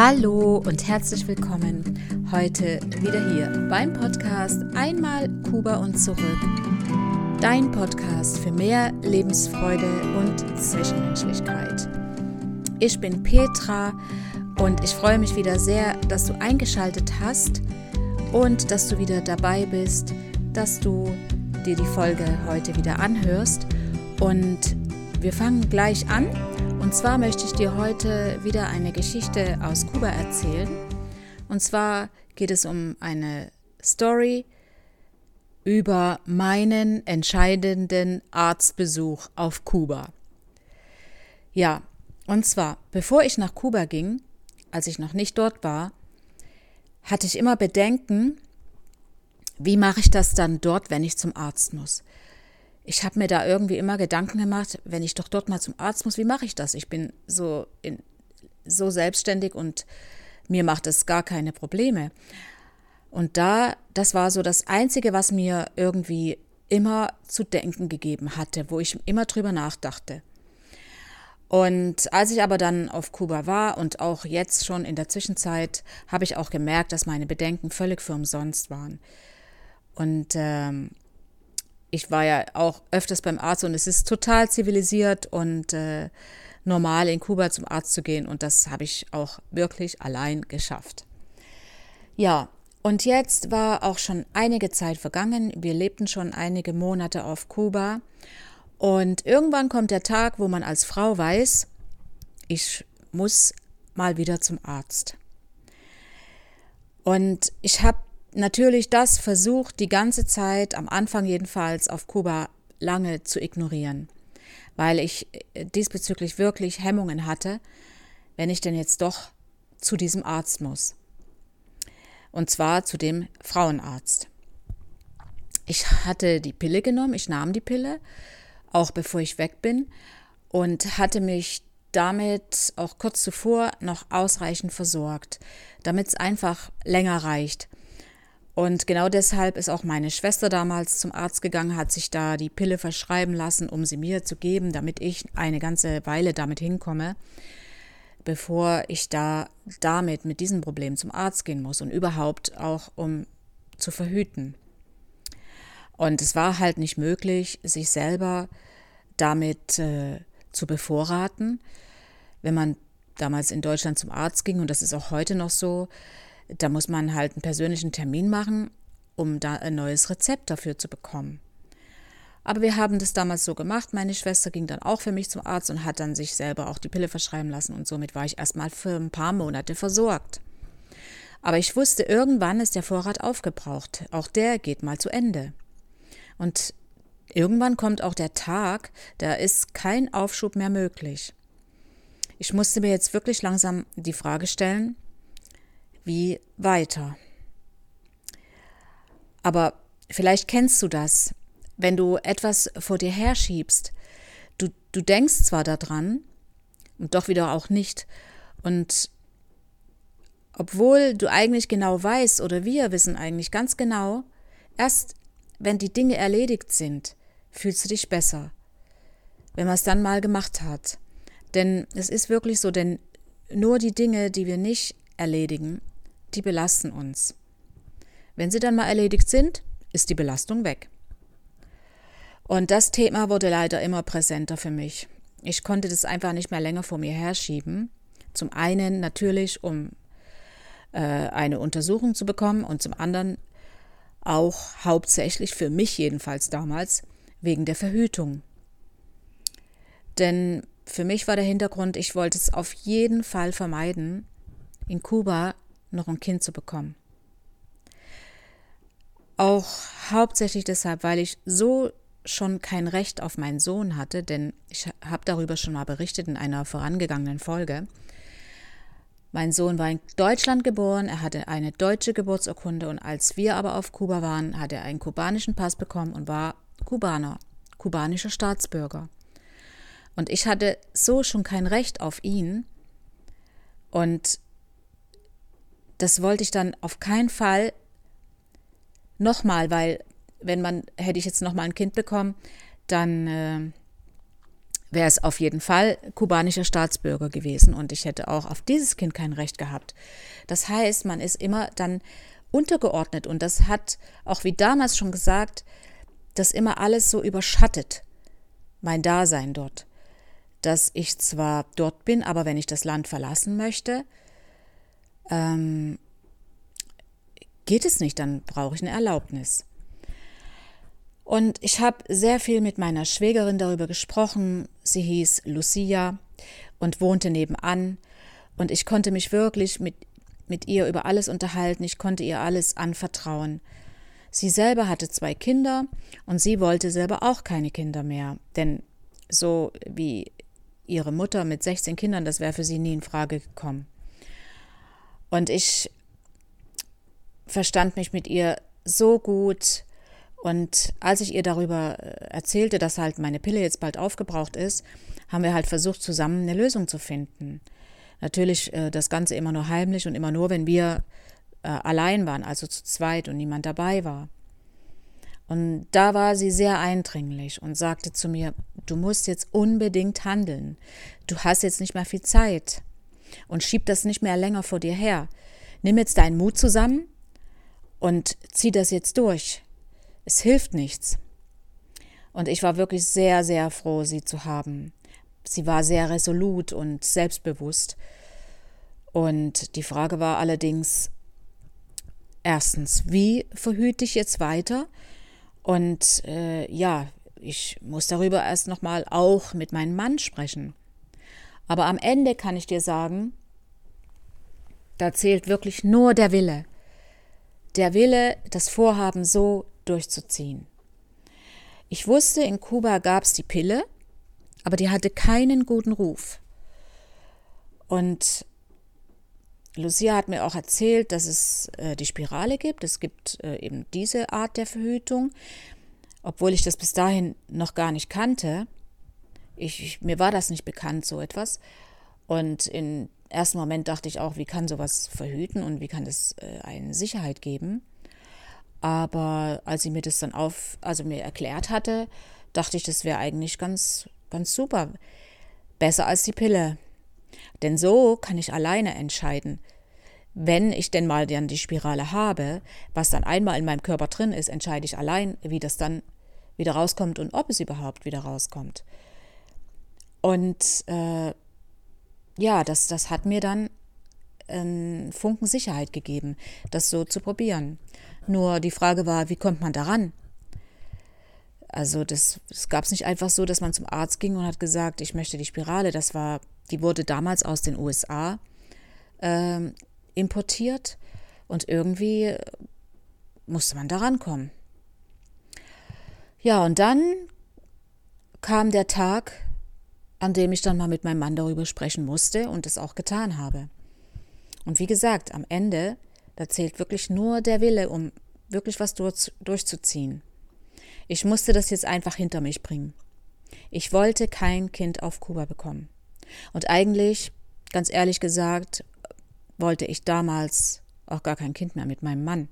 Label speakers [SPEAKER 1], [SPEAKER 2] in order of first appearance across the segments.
[SPEAKER 1] Hallo und herzlich willkommen heute wieder hier beim Podcast Einmal Kuba und zurück. Dein Podcast für mehr Lebensfreude und Zwischenmenschlichkeit. Ich bin Petra und ich freue mich wieder sehr, dass du eingeschaltet hast und dass du wieder dabei bist, dass du dir die Folge heute wieder anhörst. Und wir fangen gleich an und zwar möchte ich dir heute wieder eine Geschichte aus Kuba erzählen. Und zwar geht es um eine Story über meinen entscheidenden Arztbesuch auf Kuba. Ja, und zwar, bevor ich nach Kuba ging, als ich noch nicht dort war, hatte ich immer Bedenken, wie mache ich das dann dort, wenn ich zum Arzt muss ich habe mir da irgendwie immer Gedanken gemacht, wenn ich doch dort mal zum Arzt muss, wie mache ich das? Ich bin so, in, so selbstständig und mir macht es gar keine Probleme. Und da, das war so das Einzige, was mir irgendwie immer zu denken gegeben hatte, wo ich immer drüber nachdachte. Und als ich aber dann auf Kuba war und auch jetzt schon in der Zwischenzeit, habe ich auch gemerkt, dass meine Bedenken völlig für umsonst waren. Und ähm, ich war ja auch öfters beim Arzt und es ist total zivilisiert und äh, normal in Kuba zum Arzt zu gehen und das habe ich auch wirklich allein geschafft. Ja, und jetzt war auch schon einige Zeit vergangen. Wir lebten schon einige Monate auf Kuba und irgendwann kommt der Tag, wo man als Frau weiß, ich muss mal wieder zum Arzt. Und ich habe natürlich das versucht, die ganze Zeit, am Anfang jedenfalls, auf Kuba lange zu ignorieren, weil ich äh, diesbezüglich wirklich Hemmungen hatte, wenn ich denn jetzt doch zu diesem Arzt muss. Und zwar zu dem Frauenarzt. Ich hatte die Pille genommen, ich nahm die Pille, auch bevor ich weg bin, und hatte mich damit auch kurz zuvor noch ausreichend versorgt, damit es einfach länger reicht. Und genau deshalb ist auch meine Schwester damals zum Arzt gegangen, hat sich da die Pille verschreiben lassen, um sie mir zu geben, damit ich eine ganze Weile damit hinkomme, bevor ich da damit mit diesem Problem zum Arzt gehen muss und überhaupt auch um zu verhüten. Und es war halt nicht möglich, sich selber damit äh, zu bevorraten, wenn man damals in Deutschland zum Arzt ging, und das ist auch heute noch so, da muss man halt einen persönlichen Termin machen, um da ein neues Rezept dafür zu bekommen. Aber wir haben das damals so gemacht. Meine Schwester ging dann auch für mich zum Arzt und hat dann sich selber auch die Pille verschreiben lassen und somit war ich erstmal für ein paar Monate versorgt. Aber ich wusste, irgendwann ist der Vorrat aufgebraucht. Auch der geht mal zu Ende. Und irgendwann kommt auch der Tag, da ist kein Aufschub mehr möglich. Ich musste mir jetzt wirklich langsam die Frage stellen, wie weiter. Aber vielleicht kennst du das, wenn du etwas vor dir herschiebst. Du, du denkst zwar daran und doch wieder auch nicht. Und obwohl du eigentlich genau weißt oder wir wissen eigentlich ganz genau, erst wenn die Dinge erledigt sind, fühlst du dich besser. Wenn man es dann mal gemacht hat. Denn es ist wirklich so, denn nur die Dinge, die wir nicht erledigen, die belasten uns. Wenn sie dann mal erledigt sind, ist die Belastung weg. Und das Thema wurde leider immer präsenter für mich. Ich konnte das einfach nicht mehr länger vor mir herschieben. Zum einen natürlich, um äh, eine Untersuchung zu bekommen und zum anderen auch hauptsächlich für mich jedenfalls damals wegen der Verhütung. Denn für mich war der Hintergrund, ich wollte es auf jeden Fall vermeiden, in Kuba noch ein Kind zu bekommen. Auch hauptsächlich deshalb, weil ich so schon kein Recht auf meinen Sohn hatte, denn ich habe darüber schon mal berichtet in einer vorangegangenen Folge. Mein Sohn war in Deutschland geboren, er hatte eine deutsche Geburtsurkunde und als wir aber auf Kuba waren, hat er einen kubanischen Pass bekommen und war Kubaner, kubanischer Staatsbürger. Und ich hatte so schon kein Recht auf ihn und das wollte ich dann auf keinen Fall nochmal, weil wenn man, hätte ich jetzt nochmal ein Kind bekommen, dann äh, wäre es auf jeden Fall kubanischer Staatsbürger gewesen und ich hätte auch auf dieses Kind kein Recht gehabt. Das heißt, man ist immer dann untergeordnet und das hat, auch wie damals schon gesagt, das immer alles so überschattet, mein Dasein dort. Dass ich zwar dort bin, aber wenn ich das Land verlassen möchte, ähm, geht es nicht, dann brauche ich eine Erlaubnis. Und ich habe sehr viel mit meiner Schwägerin darüber gesprochen. Sie hieß Lucia und wohnte nebenan. Und ich konnte mich wirklich mit, mit ihr über alles unterhalten. Ich konnte ihr alles anvertrauen. Sie selber hatte zwei Kinder und sie wollte selber auch keine Kinder mehr. Denn so wie ihre Mutter mit 16 Kindern, das wäre für sie nie in Frage gekommen. Und ich verstand mich mit ihr so gut und als ich ihr darüber äh, erzählte, dass halt meine Pille jetzt bald aufgebraucht ist, haben wir halt versucht, zusammen eine Lösung zu finden. Natürlich äh, das Ganze immer nur heimlich und immer nur, wenn wir äh, allein waren, also zu zweit und niemand dabei war. Und da war sie sehr eindringlich und sagte zu mir, du musst jetzt unbedingt handeln. Du hast jetzt nicht mehr viel Zeit und schieb das nicht mehr länger vor dir her. Nimm jetzt deinen Mut zusammen und zieh das jetzt durch es hilft nichts. Und ich war wirklich sehr, sehr froh, sie zu haben. Sie war sehr resolut und selbstbewusst. Und die Frage war allerdings, erstens, wie verhüte ich jetzt weiter? Und äh, ja, ich muss darüber erst nochmal auch mit meinem Mann sprechen. Aber am Ende kann ich dir sagen, da zählt wirklich nur der Wille. Der Wille, das Vorhaben so durchzuziehen. Ich wusste, in Kuba gab es die Pille, aber die hatte keinen guten Ruf. Und Lucia hat mir auch erzählt, dass es äh, die Spirale gibt. Es gibt äh, eben diese Art der Verhütung, obwohl ich das bis dahin noch gar nicht kannte. Ich, ich, mir war das nicht bekannt, so etwas. Und im ersten Moment dachte ich auch, wie kann sowas verhüten und wie kann das äh, eine Sicherheit geben? Aber als sie mir das dann auf, also mir erklärt hatte, dachte ich, das wäre eigentlich ganz, ganz super. Besser als die Pille. Denn so kann ich alleine entscheiden. Wenn ich denn mal dann die Spirale habe, was dann einmal in meinem Körper drin ist, entscheide ich allein, wie das dann wieder rauskommt und ob es überhaupt wieder rauskommt. Und äh, ja, das, das hat mir dann einen Funken Sicherheit gegeben, das so zu probieren. Nur die Frage war, wie kommt man daran? Also das, das gab es nicht einfach so, dass man zum Arzt ging und hat gesagt, ich möchte die Spirale. Das war, die wurde damals aus den USA äh, importiert und irgendwie musste man daran kommen. Ja, und dann kam der Tag, an dem ich dann mal mit meinem Mann darüber sprechen musste und es auch getan habe. Und wie gesagt, am Ende da zählt wirklich nur der Wille, um wirklich was durch, durchzuziehen. Ich musste das jetzt einfach hinter mich bringen. Ich wollte kein Kind auf Kuba bekommen. Und eigentlich, ganz ehrlich gesagt, wollte ich damals auch gar kein Kind mehr mit meinem Mann.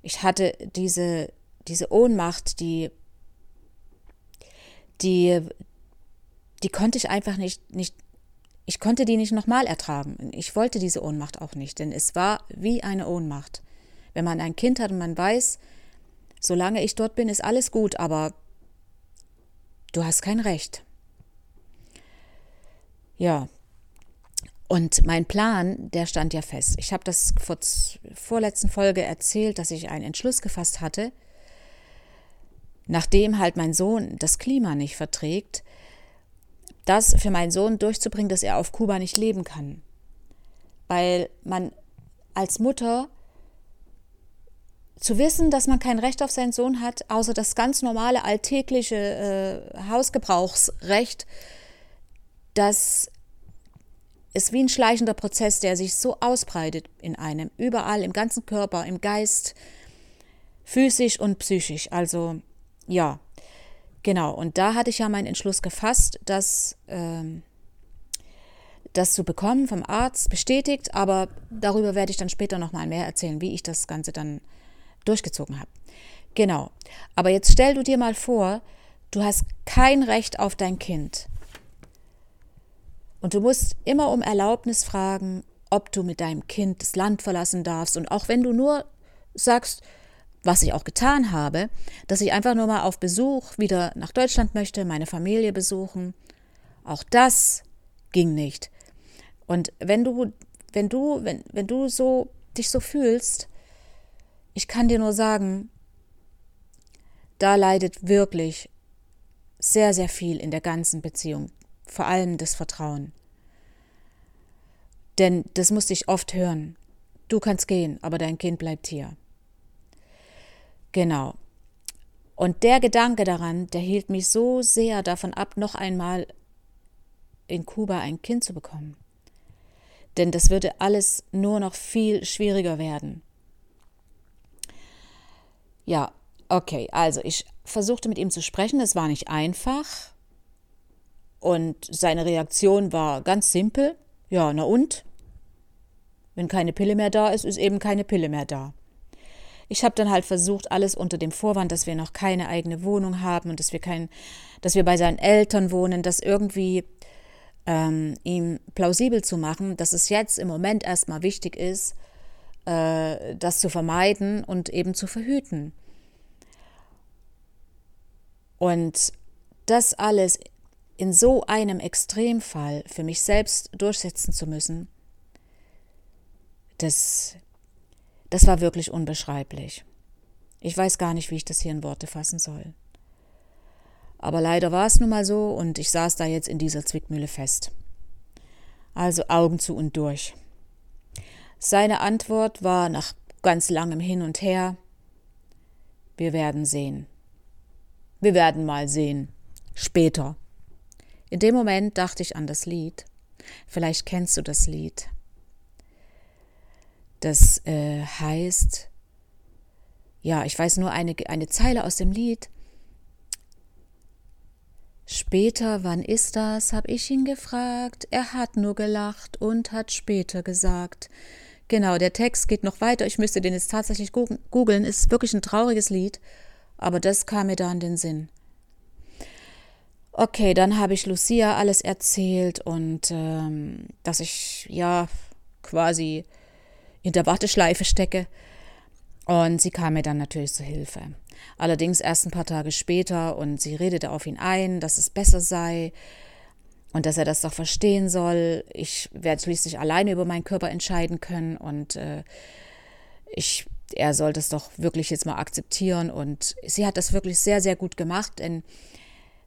[SPEAKER 1] Ich hatte diese, diese Ohnmacht, die, die, die konnte ich einfach nicht, nicht ich konnte die nicht nochmal ertragen. Ich wollte diese Ohnmacht auch nicht, denn es war wie eine Ohnmacht. Wenn man ein Kind hat und man weiß, solange ich dort bin, ist alles gut, aber du hast kein Recht. Ja. Und mein Plan, der stand ja fest. Ich habe das vor vorletzten Folge erzählt, dass ich einen Entschluss gefasst hatte, nachdem halt mein Sohn das Klima nicht verträgt, das für meinen Sohn durchzubringen, dass er auf Kuba nicht leben kann. Weil man als Mutter zu wissen, dass man kein Recht auf seinen Sohn hat, außer das ganz normale alltägliche äh, Hausgebrauchsrecht, das ist wie ein schleichender Prozess, der sich so ausbreitet in einem, überall, im ganzen Körper, im Geist, physisch und psychisch. Also ja, Genau, und da hatte ich ja meinen Entschluss gefasst, dass ähm, das zu bekommen vom Arzt bestätigt, aber darüber werde ich dann später nochmal mehr erzählen, wie ich das Ganze dann durchgezogen habe. Genau, aber jetzt stell du dir mal vor, Du hast kein Recht auf dein Kind. Und du musst immer um Erlaubnis fragen, ob du mit deinem Kind das Land verlassen darfst. Und auch wenn du nur sagst, was ich auch getan habe, dass ich einfach nur mal auf Besuch wieder nach Deutschland möchte, meine Familie besuchen, auch das ging nicht. Und wenn du, wenn du, wenn, wenn du so dich so fühlst, ich kann dir nur sagen, da leidet wirklich sehr, sehr viel in der ganzen Beziehung, vor allem das Vertrauen. Denn das musste ich oft hören. Du kannst gehen, aber dein Kind bleibt hier. Genau. Und der Gedanke daran, der hielt mich so sehr davon ab, noch einmal in Kuba ein Kind zu bekommen. Denn das würde alles nur noch viel schwieriger werden. Ja, okay, also ich versuchte mit ihm zu sprechen, es war nicht einfach. Und seine Reaktion war ganz simpel. Ja, na und? Wenn keine Pille mehr da ist, ist eben keine Pille mehr da. Ich habe dann halt versucht, alles unter dem Vorwand, dass wir noch keine eigene Wohnung haben und dass wir kein, dass wir bei seinen Eltern wohnen, das irgendwie ähm, ihm plausibel zu machen, dass es jetzt im Moment erstmal wichtig ist, äh, das zu vermeiden und eben zu verhüten. Und das alles in so einem Extremfall für mich selbst durchsetzen zu müssen, das das war wirklich unbeschreiblich. Ich weiß gar nicht, wie ich das hier in Worte fassen soll. Aber leider war es nun mal so und ich saß da jetzt in dieser Zwickmühle fest. Also Augen zu und durch. Seine Antwort war nach ganz langem Hin und Her Wir werden sehen. Wir werden mal sehen. Später. In dem Moment dachte ich an das Lied. Vielleicht kennst du das Lied. Das äh, heißt, ja, ich weiß nur eine, eine Zeile aus dem Lied. Später, wann ist das? habe ich ihn gefragt. Er hat nur gelacht und hat später gesagt. Genau, der Text geht noch weiter. Ich müsste den jetzt tatsächlich googeln. Ist wirklich ein trauriges Lied, aber das kam mir da in den Sinn. Okay, dann habe ich Lucia alles erzählt und ähm, dass ich ja quasi in der Warteschleife stecke. Und sie kam mir dann natürlich zu Hilfe. Allerdings erst ein paar Tage später und sie redete auf ihn ein, dass es besser sei und dass er das doch verstehen soll. Ich werde schließlich alleine über meinen Körper entscheiden können und äh, ich, er soll das doch wirklich jetzt mal akzeptieren. Und sie hat das wirklich sehr, sehr gut gemacht, denn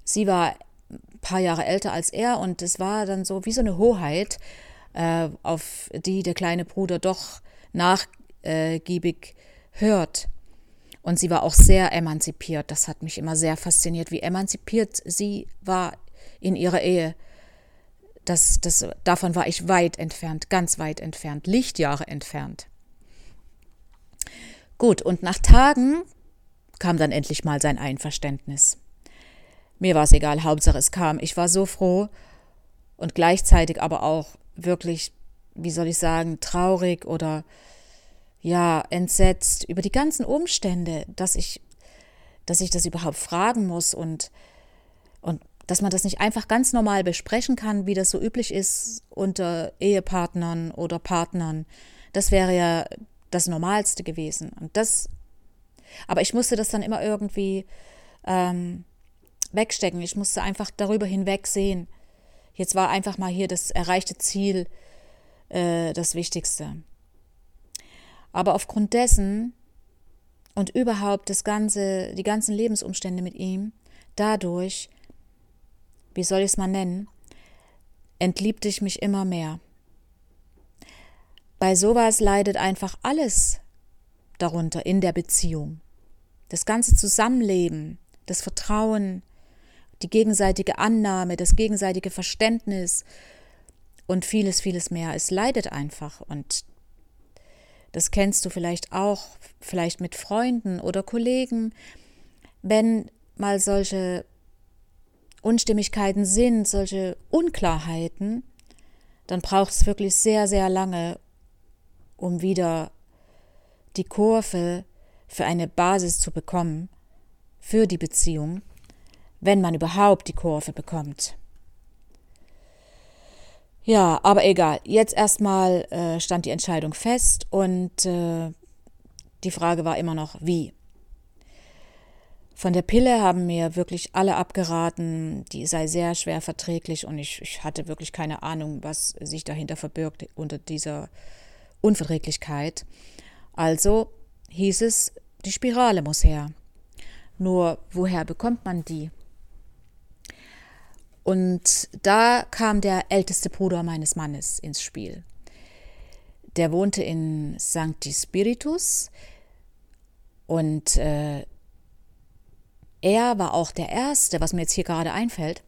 [SPEAKER 1] sie war ein paar Jahre älter als er und es war dann so wie so eine Hoheit äh, auf die der kleine Bruder doch nachgiebig hört. Und sie war auch sehr emanzipiert. Das hat mich immer sehr fasziniert, wie emanzipiert sie war in ihrer Ehe. Das, das, davon war ich weit entfernt, ganz weit entfernt, Lichtjahre entfernt. Gut, und nach Tagen kam dann endlich mal sein Einverständnis. Mir war es egal, Hauptsache es kam. Ich war so froh und gleichzeitig aber auch wirklich, wie soll ich sagen, traurig oder ja, entsetzt über die ganzen Umstände, dass ich, dass ich das überhaupt fragen muss und, und dass man das nicht einfach ganz normal besprechen kann, wie das so üblich ist unter Ehepartnern oder Partnern. Das wäre ja das Normalste gewesen. Und das, aber ich musste das dann immer irgendwie ähm, wegstecken. Ich musste einfach darüber hinweg sehen. Jetzt war einfach mal hier das erreichte Ziel äh, das Wichtigste. Aber aufgrund dessen und überhaupt das ganze, die ganzen Lebensumstände mit ihm, dadurch, wie soll ich es mal nennen, entliebte ich mich immer mehr. Bei sowas leidet einfach alles darunter in der Beziehung. Das ganze Zusammenleben, das Vertrauen, die gegenseitige Annahme, das gegenseitige Verständnis und vieles, vieles mehr. Es leidet einfach und das kennst du vielleicht auch, vielleicht mit Freunden oder Kollegen, wenn mal solche Unstimmigkeiten sind, solche Unklarheiten, dann braucht es wirklich sehr, sehr lange, um wieder die Kurve für eine Basis zu bekommen, für die Beziehung wenn man überhaupt die Kurve bekommt. Ja, aber egal. Jetzt erstmal äh, stand die Entscheidung fest und äh, die Frage war immer noch, wie. Von der Pille haben mir wirklich alle abgeraten, die sei sehr schwer verträglich und ich, ich hatte wirklich keine Ahnung, was sich dahinter verbirgt unter dieser Unverträglichkeit. Also hieß es, die Spirale muss her. Nur woher bekommt man die? Und da kam der älteste Bruder meines Mannes ins Spiel. Der wohnte in Sancti Spiritus und äh, er war auch der Erste, was mir jetzt hier gerade einfällt,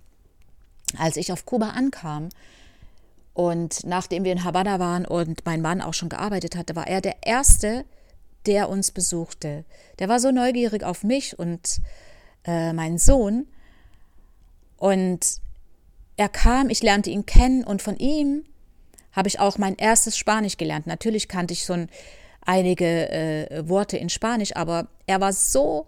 [SPEAKER 1] als ich auf Kuba ankam und nachdem wir in Havanna waren und mein Mann auch schon gearbeitet hatte, war er der Erste, der uns besuchte. Der war so neugierig auf mich und äh, meinen Sohn. Und er kam, ich lernte ihn kennen und von ihm habe ich auch mein erstes Spanisch gelernt. Natürlich kannte ich schon einige äh, Worte in Spanisch, aber er war so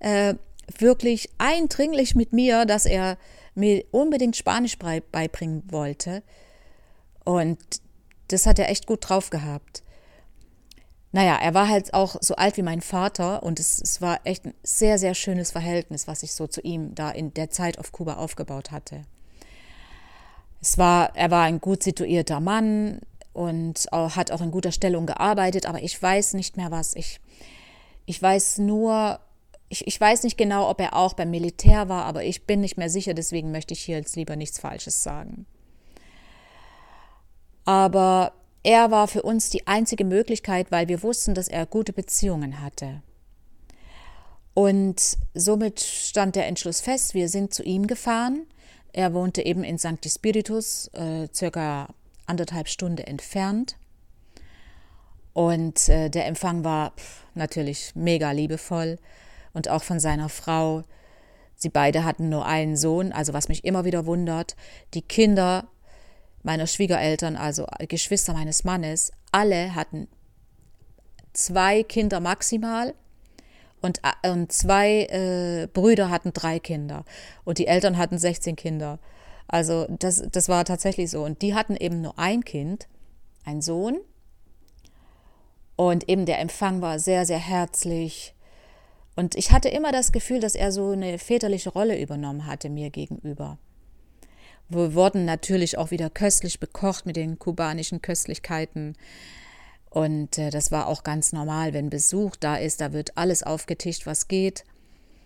[SPEAKER 1] äh, wirklich eindringlich mit mir, dass er mir unbedingt Spanisch beibringen wollte. Und das hat er echt gut drauf gehabt. Naja, er war halt auch so alt wie mein Vater und es, es war echt ein sehr, sehr schönes Verhältnis, was ich so zu ihm da in der Zeit auf Kuba aufgebaut hatte. Es war, er war ein gut situierter Mann und hat auch in guter Stellung gearbeitet, aber ich weiß nicht mehr was. Ich, ich weiß nur, ich, ich weiß nicht genau, ob er auch beim Militär war, aber ich bin nicht mehr sicher, deswegen möchte ich hier jetzt lieber nichts Falsches sagen. Aber er war für uns die einzige Möglichkeit, weil wir wussten, dass er gute Beziehungen hatte. Und somit stand der Entschluss fest, wir sind zu ihm gefahren er wohnte eben in St. Spiritus, äh, circa anderthalb Stunden entfernt. Und äh, der Empfang war pff, natürlich mega liebevoll und auch von seiner Frau. Sie beide hatten nur einen Sohn, also was mich immer wieder wundert. Die Kinder meiner Schwiegereltern, also Geschwister meines Mannes, alle hatten zwei Kinder maximal und, und zwei äh, Brüder hatten drei Kinder und die Eltern hatten 16 Kinder. Also das, das war tatsächlich so. Und die hatten eben nur ein Kind, ein Sohn. Und eben der Empfang war sehr, sehr herzlich. Und ich hatte immer das Gefühl, dass er so eine väterliche Rolle übernommen hatte mir gegenüber. Wir wurden natürlich auch wieder köstlich bekocht mit den kubanischen Köstlichkeiten. Und äh, das war auch ganz normal, wenn Besuch da ist, da wird alles aufgetischt, was geht.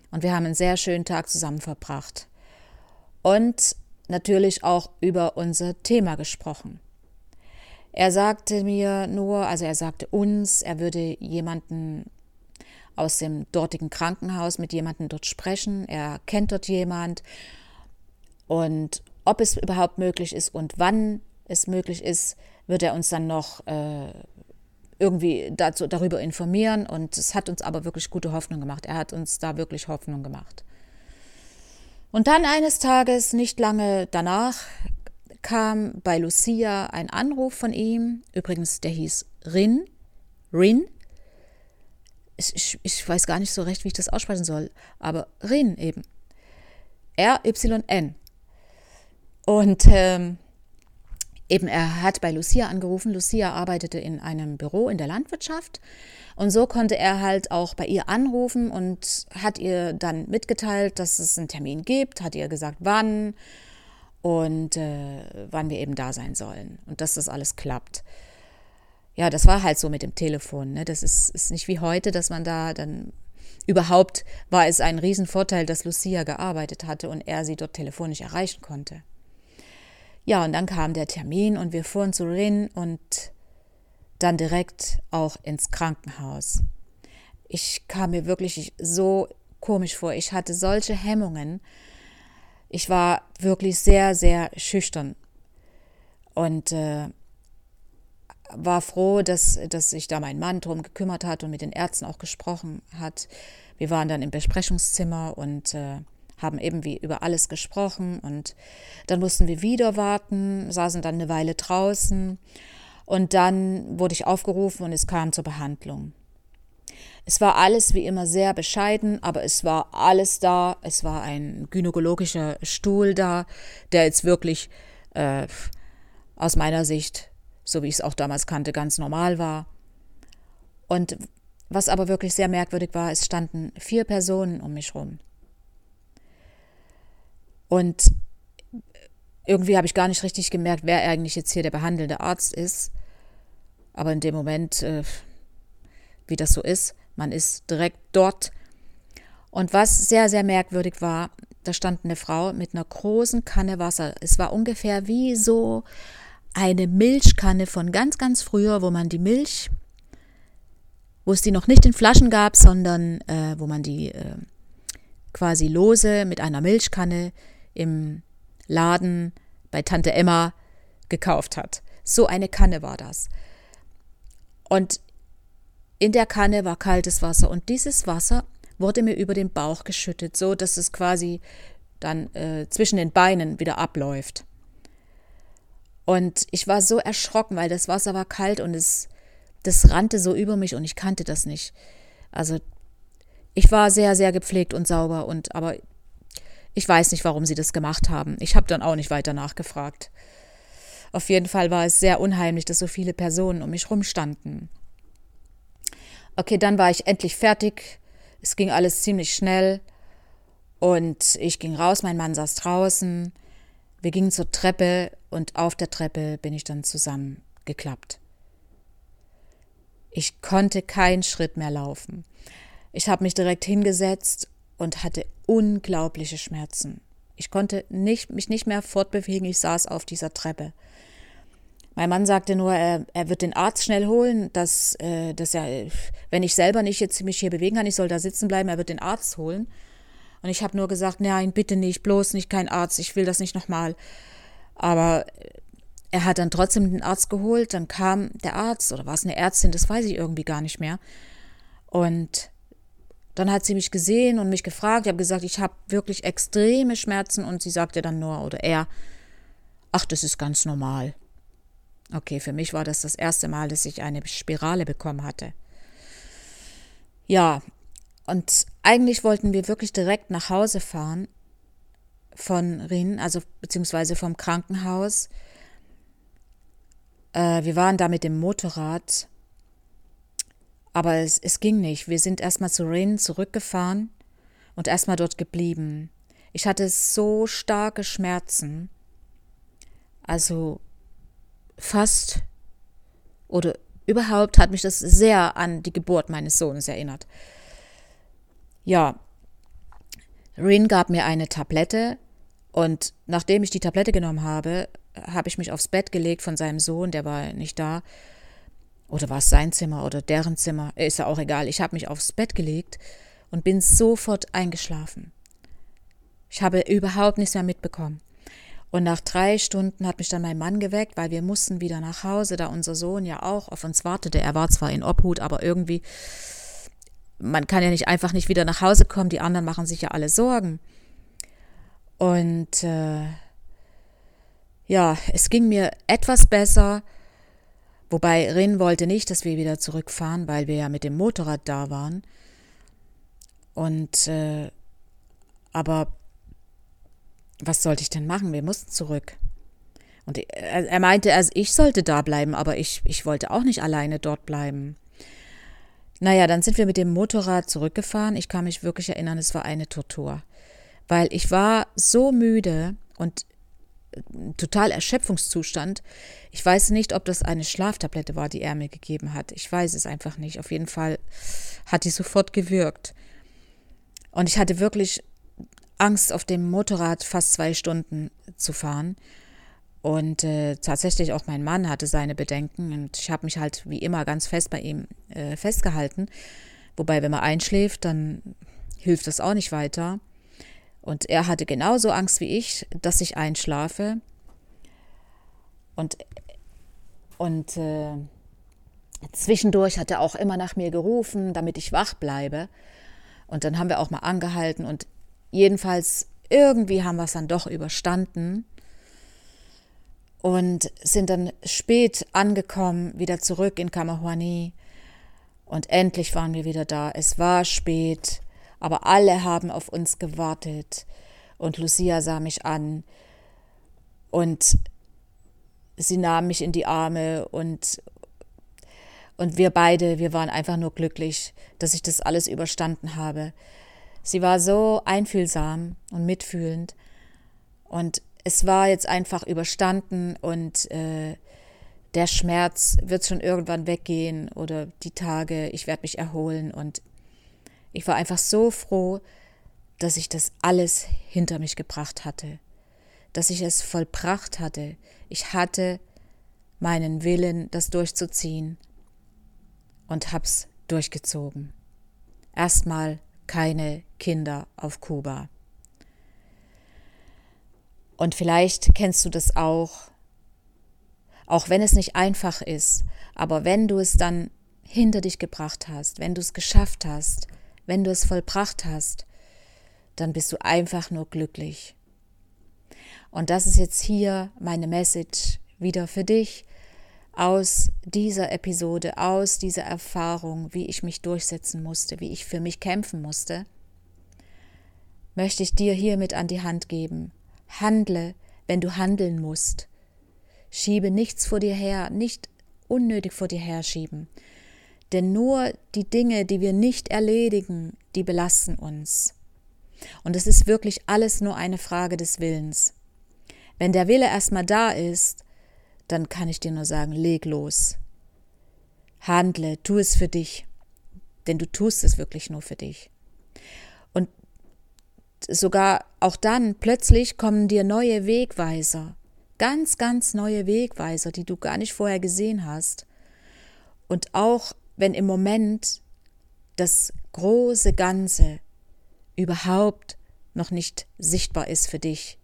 [SPEAKER 1] Und wir haben einen sehr schönen Tag zusammen verbracht. Und natürlich auch über unser Thema gesprochen. Er sagte mir nur, also er sagte uns, er würde jemanden aus dem dortigen Krankenhaus mit jemandem dort sprechen. Er kennt dort jemand. Und ob es überhaupt möglich ist und wann es möglich ist, wird er uns dann noch äh, irgendwie dazu, darüber informieren. Und es hat uns aber wirklich gute Hoffnung gemacht. Er hat uns da wirklich Hoffnung gemacht. Und dann eines Tages, nicht lange danach, kam bei Lucia ein Anruf von ihm. Übrigens, der hieß Rin. Rin. Ich, ich, ich weiß gar nicht so recht, wie ich das aussprechen soll, aber Rin eben. R-Y-N. Und ähm, eben er hat bei Lucia angerufen. Lucia arbeitete in einem Büro in der Landwirtschaft und so konnte er halt auch bei ihr anrufen und hat ihr dann mitgeteilt, dass es einen Termin gibt, hat ihr gesagt, wann und äh, wann wir eben da sein sollen und dass das alles klappt. Ja, das war halt so mit dem Telefon. Ne? Das ist, ist nicht wie heute, dass man da dann überhaupt war es ein Riesenvorteil, dass Lucia gearbeitet hatte und er sie dort telefonisch erreichen konnte. Ja, und dann kam der Termin und wir fuhren zu Rin und dann direkt auch ins Krankenhaus. Ich kam mir wirklich so komisch vor. Ich hatte solche Hemmungen. Ich war wirklich sehr, sehr schüchtern und äh, war froh, dass, dass sich da mein Mann drum gekümmert hat und mit den Ärzten auch gesprochen hat. Wir waren dann im Besprechungszimmer und äh, haben eben wie über alles gesprochen und dann mussten wir wieder warten, saßen dann eine Weile draußen und dann wurde ich aufgerufen und es kam zur Behandlung. Es war alles wie immer sehr bescheiden, aber es war alles da. Es war ein gynäkologischer Stuhl da, der jetzt wirklich äh, aus meiner Sicht, so wie ich es auch damals kannte, ganz normal war. Und was aber wirklich sehr merkwürdig war, es standen vier Personen um mich rum. Und irgendwie habe ich gar nicht richtig gemerkt, wer eigentlich jetzt hier der behandelnde Arzt ist. Aber in dem Moment, äh, wie das so ist, man ist direkt dort. Und was sehr, sehr merkwürdig war, da stand eine Frau mit einer großen Kanne Wasser. Es war ungefähr wie so eine Milchkanne von ganz, ganz früher, wo man die Milch, wo es die noch nicht in Flaschen gab, sondern äh, wo man die äh, quasi lose mit einer Milchkanne im Laden bei Tante Emma gekauft hat. So eine Kanne war das. Und in der Kanne war kaltes Wasser und dieses Wasser wurde mir über den Bauch geschüttet, so dass es quasi dann äh, zwischen den Beinen wieder abläuft. Und ich war so erschrocken, weil das Wasser war kalt und es das rannte so über mich und ich kannte das nicht. Also ich war sehr sehr gepflegt und sauber und aber ich weiß nicht, warum sie das gemacht haben. Ich habe dann auch nicht weiter nachgefragt. Auf jeden Fall war es sehr unheimlich, dass so viele Personen um mich rumstanden. Okay, dann war ich endlich fertig. Es ging alles ziemlich schnell. Und ich ging raus, mein Mann saß draußen. Wir gingen zur Treppe und auf der Treppe bin ich dann zusammengeklappt. Ich konnte keinen Schritt mehr laufen. Ich habe mich direkt hingesetzt und hatte unglaubliche Schmerzen. Ich konnte nicht, mich nicht mehr fortbewegen, ich saß auf dieser Treppe. Mein Mann sagte nur, er, er wird den Arzt schnell holen, dass, äh, dass er, wenn ich selber nicht jetzt mich hier bewegen kann, ich soll da sitzen bleiben, er wird den Arzt holen. Und ich habe nur gesagt, nein, bitte nicht, bloß nicht kein Arzt, ich will das nicht nochmal. Aber er hat dann trotzdem den Arzt geholt, dann kam der Arzt oder war es eine Ärztin, das weiß ich irgendwie gar nicht mehr. Und dann hat sie mich gesehen und mich gefragt. Ich habe gesagt, ich habe wirklich extreme Schmerzen und sie sagte dann nur oder er, ach, das ist ganz normal. Okay, für mich war das das erste Mal, dass ich eine Spirale bekommen hatte. Ja, und eigentlich wollten wir wirklich direkt nach Hause fahren von Rien, also beziehungsweise vom Krankenhaus. Äh, wir waren da mit dem Motorrad aber es, es ging nicht. Wir sind erstmal zu Rin zurückgefahren und erstmal dort geblieben. Ich hatte so starke Schmerzen. Also fast oder überhaupt hat mich das sehr an die Geburt meines Sohnes erinnert. Ja, Rin gab mir eine Tablette und nachdem ich die Tablette genommen habe, habe ich mich aufs Bett gelegt von seinem Sohn, der war nicht da, oder war es sein Zimmer oder deren Zimmer? Ist ja auch egal. Ich habe mich aufs Bett gelegt und bin sofort eingeschlafen. Ich habe überhaupt nichts mehr mitbekommen. Und nach drei Stunden hat mich dann mein Mann geweckt, weil wir mussten wieder nach Hause, da unser Sohn ja auch auf uns wartete. Er war zwar in Obhut, aber irgendwie, man kann ja nicht einfach nicht wieder nach Hause kommen. Die anderen machen sich ja alle Sorgen. Und äh, ja, es ging mir etwas besser. Wobei Rin wollte nicht, dass wir wieder zurückfahren, weil wir ja mit dem Motorrad da waren. Und äh, aber was sollte ich denn machen? Wir mussten zurück. Und er, er meinte, also ich sollte da bleiben, aber ich, ich wollte auch nicht alleine dort bleiben. Naja, dann sind wir mit dem Motorrad zurückgefahren. Ich kann mich wirklich erinnern, es war eine Tortur. Weil ich war so müde und total Erschöpfungszustand. Ich weiß nicht, ob das eine Schlaftablette war, die er mir gegeben hat. Ich weiß es einfach nicht. Auf jeden Fall hat die sofort gewirkt. Und ich hatte wirklich Angst, auf dem Motorrad fast zwei Stunden zu fahren. Und äh, tatsächlich auch mein Mann hatte seine Bedenken und ich habe mich halt wie immer ganz fest bei ihm äh, festgehalten. Wobei, wenn man einschläft, dann hilft das auch nicht weiter. Und er hatte genauso Angst wie ich, dass ich einschlafe. Und, und äh, zwischendurch hat er auch immer nach mir gerufen, damit ich wach bleibe. Und dann haben wir auch mal angehalten und jedenfalls irgendwie haben wir es dann doch überstanden und sind dann spät angekommen, wieder zurück in Kamahuani. Und endlich waren wir wieder da. Es war spät, aber alle haben auf uns gewartet. Und Lucia sah mich an und sie nahm mich in die Arme und, und wir beide, wir waren einfach nur glücklich, dass ich das alles überstanden habe. Sie war so einfühlsam und mitfühlend und es war jetzt einfach überstanden und äh, der Schmerz wird schon irgendwann weggehen oder die Tage, ich werde mich erholen und ich war einfach so froh, dass ich das alles hinter mich gebracht hatte, dass ich es vollbracht hatte. Ich hatte meinen Willen, das durchzuziehen und hab's durchgezogen. Erstmal keine Kinder auf Kuba. Und vielleicht kennst du das auch, auch wenn es nicht einfach ist, aber wenn du es dann hinter dich gebracht hast, wenn du es geschafft hast, wenn du es vollbracht hast, dann bist du einfach nur glücklich. Und das ist jetzt hier meine Message wieder für dich aus dieser Episode, aus dieser Erfahrung, wie ich mich durchsetzen musste, wie ich für mich kämpfen musste, möchte ich dir hiermit an die Hand geben. Handle, wenn du handeln musst. Schiebe nichts vor dir her, nicht unnötig vor dir herschieben. Denn nur die Dinge, die wir nicht erledigen, die belasten uns. Und es ist wirklich alles nur eine Frage des Willens. Wenn der Wille erstmal da ist, dann kann ich dir nur sagen, leg los. Handle, tu es für dich, denn du tust es wirklich nur für dich. Und sogar auch dann plötzlich kommen dir neue Wegweiser, ganz, ganz neue Wegweiser, die du gar nicht vorher gesehen hast. Und auch wenn im Moment das große Ganze überhaupt noch nicht sichtbar ist für dich,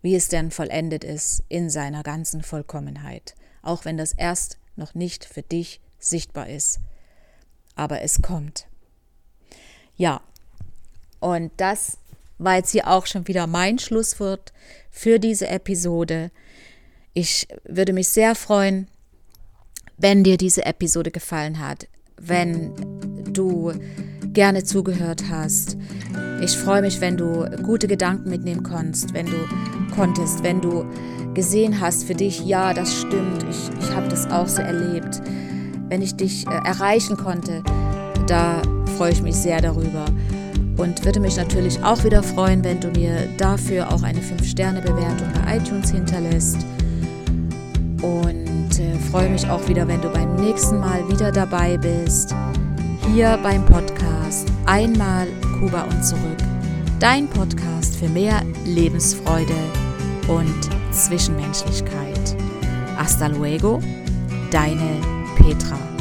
[SPEAKER 1] wie es denn vollendet ist in seiner ganzen Vollkommenheit, auch wenn das erst noch nicht für dich sichtbar ist. Aber es kommt. Ja, und das war jetzt hier auch schon wieder mein Schlusswort für diese Episode. Ich würde mich sehr freuen, wenn dir diese Episode gefallen hat, wenn du gerne zugehört hast. Ich freue mich, wenn du gute Gedanken mitnehmen konntest, wenn du konntest, wenn du gesehen hast für dich, ja, das stimmt, ich, ich habe das auch so erlebt. Wenn ich dich äh, erreichen konnte, da freue ich mich sehr darüber. Und würde mich natürlich auch wieder freuen, wenn du mir dafür auch eine 5-Sterne-Bewertung bei iTunes hinterlässt. Und äh, freue mich auch wieder, wenn du beim nächsten Mal wieder dabei bist hier beim Podcast Einmal Kuba und zurück. Dein Podcast für mehr Lebensfreude und Zwischenmenschlichkeit. Hasta luego, deine Petra.